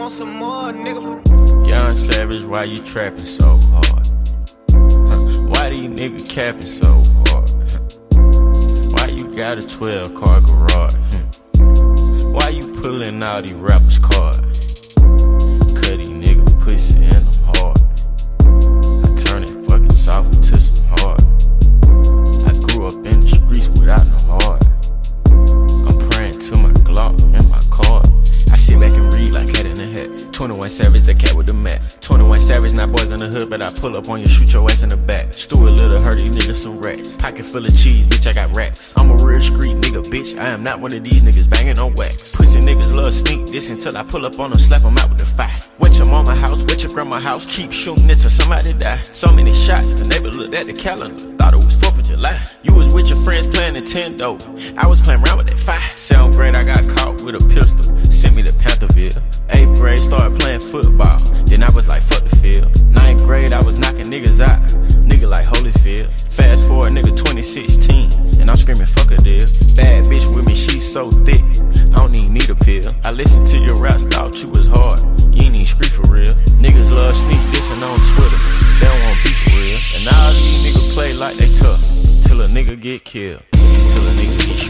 want some more, nigga. Young Savage, why you trapping so hard? Why these niggas capping so hard? Why you got a 12 car garage? Hmm. Why you pulling out these rappers' cards? One of these niggas banging on wax. Pussy niggas love sneak this until I pull up on them, slap them out with the fire. Went your mama house, went your grandma house, keep shooting it till somebody die. So many shots, the neighbor looked at the calendar, thought it was 4th of July. You was with your friends playing Nintendo, I was playing around with that fire. Seventh grade, I got caught with a pistol, sent me to Pantherville. Eighth grade, started playing football, then I was like, fuck the field. Ninth grade, I was knocking niggas out, nigga like Holyfield. Fast forward, nigga 2016, and I'm screaming, fuck a deal. Bad bitch with me, she so thick, I don't even need a pill. I listened to your raps, thought you was hard, you ain't even street for real. Niggas love sneak dissing on Twitter, they don't want beef for real. And all these niggas play like they tough, till a nigga get killed, till a nigga get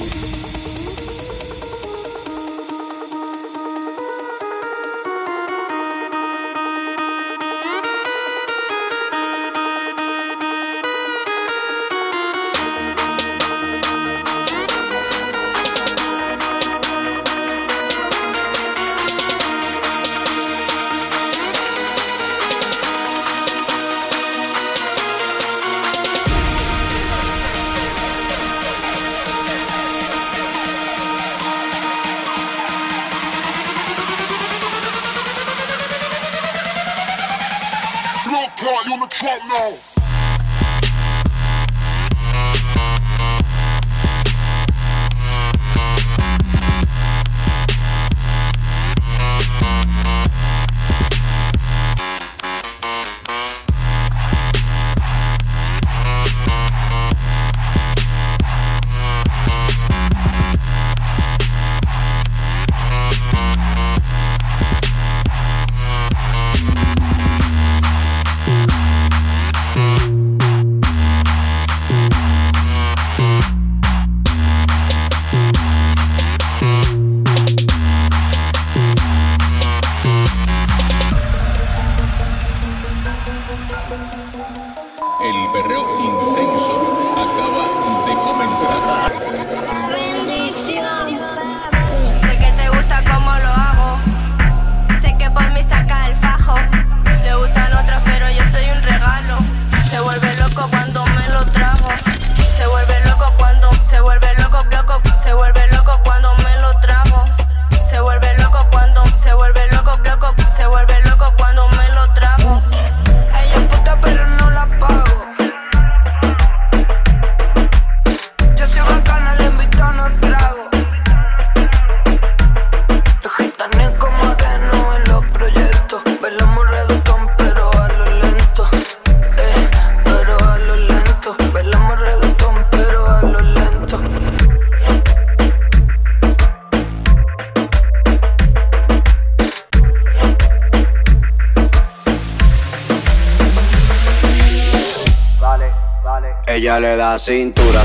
cintura.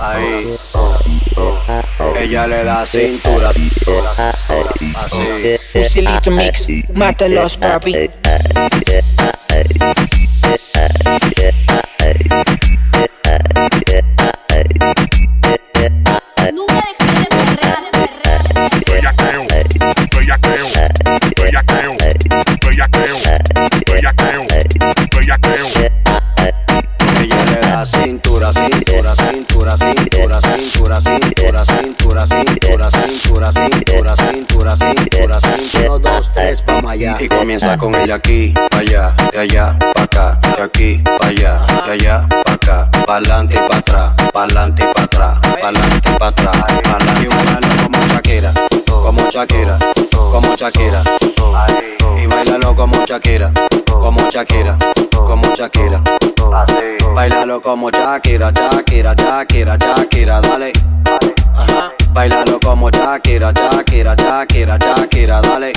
Ahí. Ella le da cintura. Así. Fusilito Mix, mátalos, papi. Y comienza con ella aquí, pa' allá, de allá, pa' acá, de aquí, pa' allá, de allá, pa' acá, pa'lante y pa' atrás, pa'lante y pa' atrás, pa'lante y pa' atrás, pa'lante y bailalo como Shakira, como Shakira, como Shakira. Y bailalo como Shakira, como Shakira, como Shakira. Bailalo como Shakira, Shakira, Shakira, Shakira, dale. Ajá. Bailalo como Shakira, Shakira, Shakira, Shakira, dale.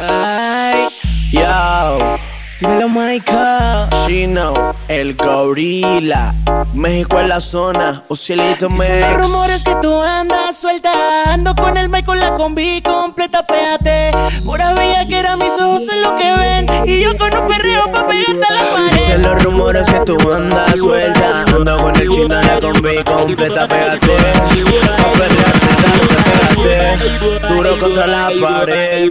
Ay, yo. Dímelo, Michael. Chino, el gorila. México en la zona. Dicen Mex. los rumores que tú andas suelta Ando con el Michael, la combi completa, péate Pura bella que era mis ojos en lo que ven Y yo con un perreo pa' pegarte a la pared Dicen los rumores que tú andas suelta. Ando con el chino la combi completa, pégate. Pa' perrearte, darte, pégate. Duro contra la pared.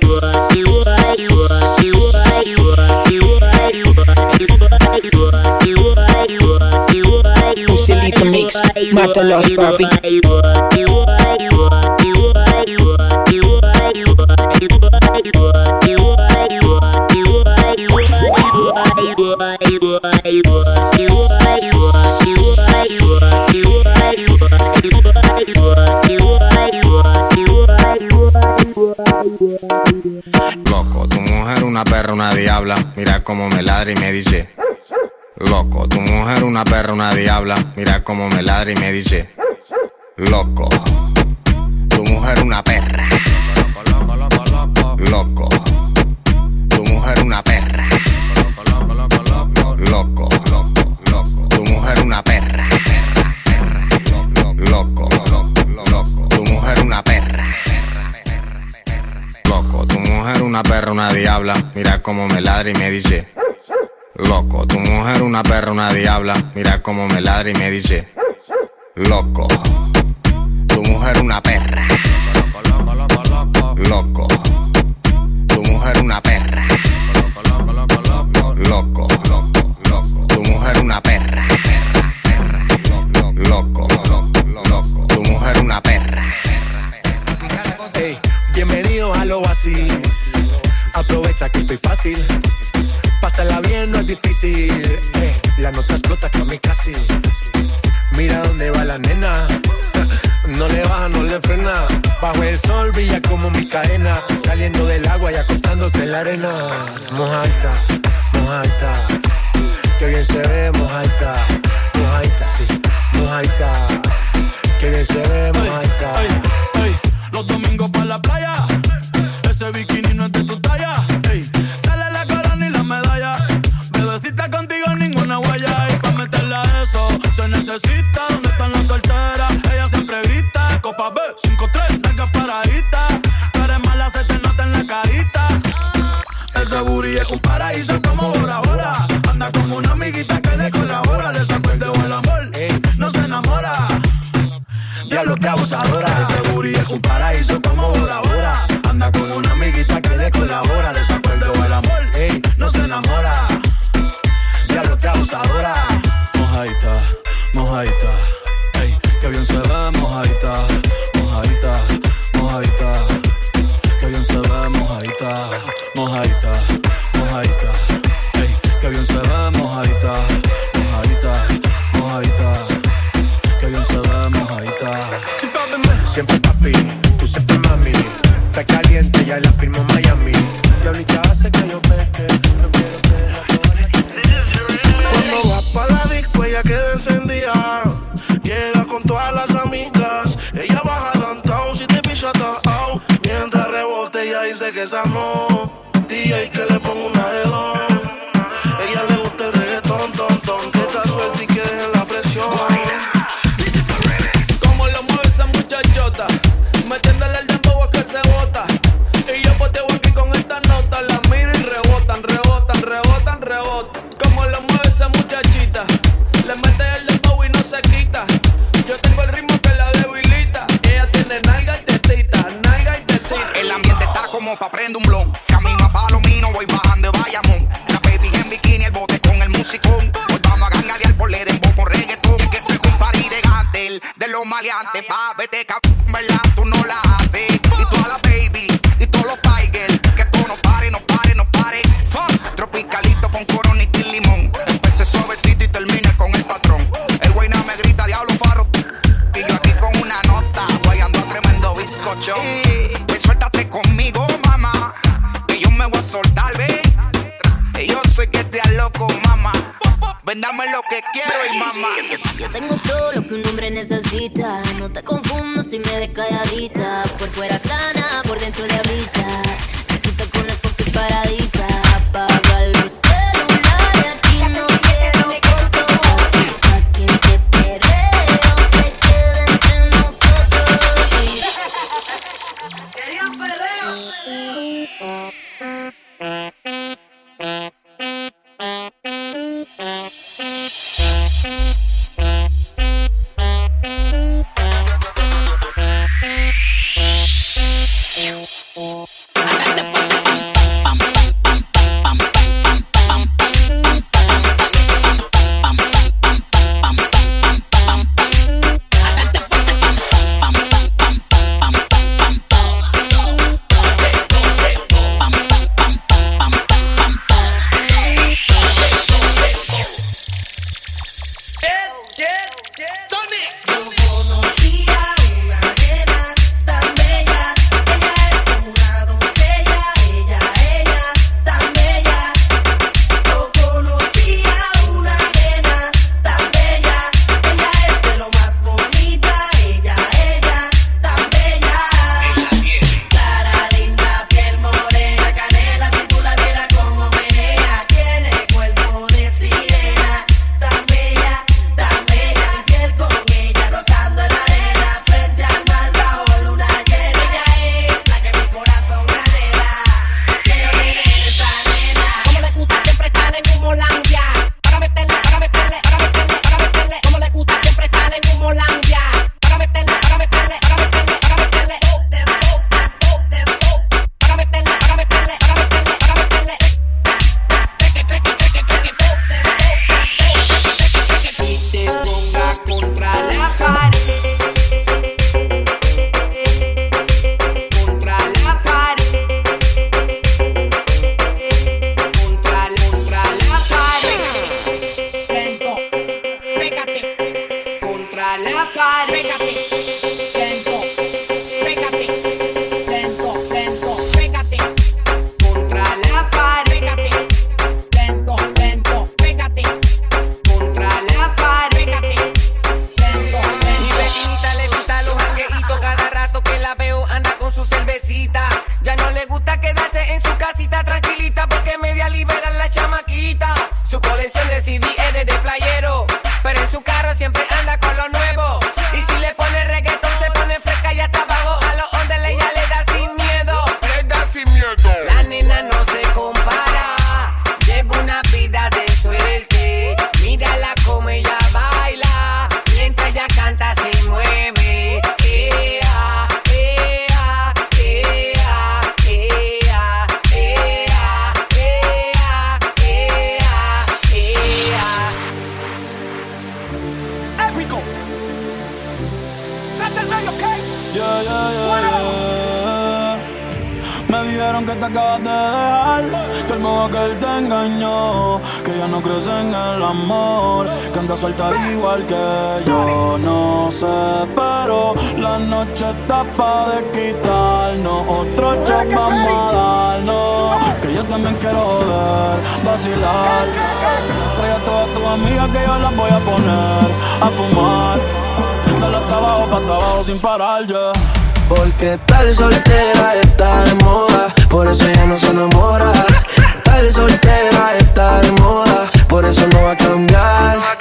Mátalos, papi Loco, tu mujer una perra, una diabla. Mira cómo me ladra y me dice. Loco, tu mujer una perra, una diabla. Mira cómo me ladra y me dice. Loco, tu mujer una perra. Loco, tu mujer una perra. Loco, loco, loco, tu mujer una perra. Loco, loco, loco, tu mujer una perra. Loco, tu mujer una perra, una diabla. Mira cómo me ladra y me dice. Loco, tu mujer una perra, una diabla. Mira cómo me ladra y me dice. Loco, tu mujer una perra. Loco, tu mujer una perra. Loco, loco, loco, tu mujer una perra. Loco, loco, loco, tu mujer una perra. Bienvenido a lo así. Aprovecha que estoy fácil. Difícil. Ey, la nota explota casi. Mira dónde va la nena. No le baja, no le frena. Bajo el sol brilla como mi cadena. Saliendo del agua y acostándose en la arena. Mojaita, mojaita. Que bien se ve, mojaita. Mojaita, sí, mojaita. Que bien se ve, mojaita. Ey, los domingos para la playa. ¿Dónde están las solteras? Ella siempre grita. Copa B, 5-3, larga paradita. Tú eres mala, se te nota en la carita. Ese booty es un paraíso como Bora Bora. Anda con una amiguita que le colabora. Le sacó el dedo al amor. No se enamora. Diablo que abusadora. Ese booty es un paraíso como Bora Bora. Que esa no Yo tengo todo lo que un hombre necesita. No te confundo si me ves calladita. Por fuera sana sueltas igual que yo. No sé, pero la noche está pa' de quitarnos. Otro shot vamos a darnos. Que yo también quiero joder, vacilar. Trae a todas tus amigas que yo las voy a poner a fumar. De hasta abajo pa' hasta sin parar, ya. Yeah. Porque tal soltera está de moda, por eso ya no se enamora. Tal soltera está de moda, por eso no va a cambiar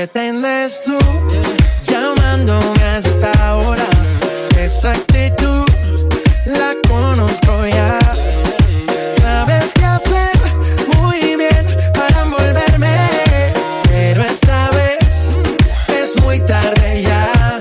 pretendes tú llamándome hasta ahora? Esa actitud la conozco ya. Sabes qué hacer muy bien para envolverme, pero esta vez es muy tarde ya.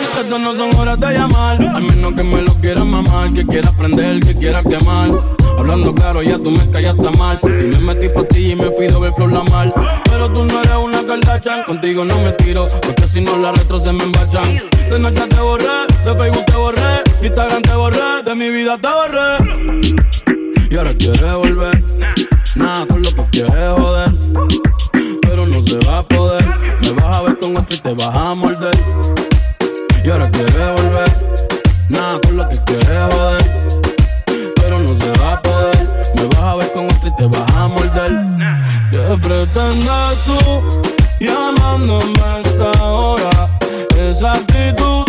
Estas no son horas de llamar, al menos que me lo quieras mamar, que quieras prender, que quieras quemar. Hablando claro, ya tú me callaste mal. Por ti me metí por ti y me fui doble flor la mal. Pero tú no eres una Kardashian, contigo no me tiro, porque si no la retro se me embachan. De noche te borré, de Facebook te borré, Instagram te borré, de mi vida te borré. Y ahora quieres volver, nada con lo que quieres joder. Pero no se va a poder, me vas a ver con otro y te vas a morder. Y ahora quieres volver, nada con lo que quieres joder ¿Qué pretendes tú llamándome a esta hora? Esa actitud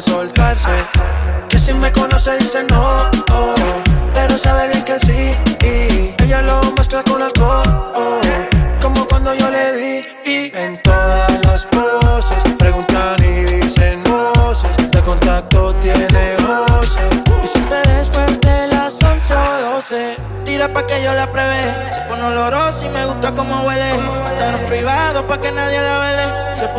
soltarse. Que si me conoce dice no, oh, pero sabe bien que sí. Y ella lo muestra con alcohol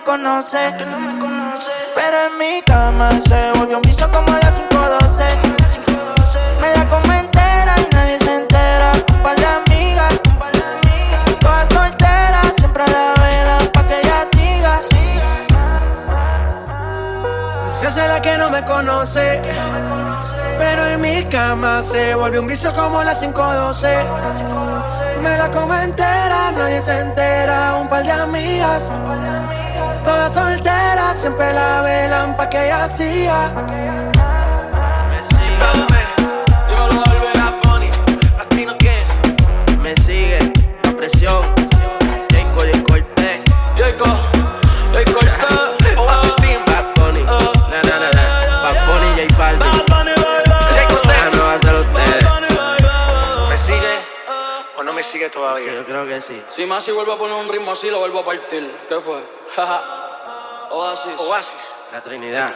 me conoce. Pero en mi cama se volvió un vicio como a las 5.12. Me la come entera y nadie se entera. Un par de amigas, todas solteras, siempre a la vela pa' que ella siga. Se hace la que no me conoce. Pero en mi cama se volvió un vicio como las 512. Me la come entera, nadie se entera. Un par de amigas, todas solteras, siempre la velan pa' que ella siga. Sí. Si más si vuelvo a poner un ritmo así, lo vuelvo a partir. ¿Qué fue? Oasis. Oasis. La Trinidad.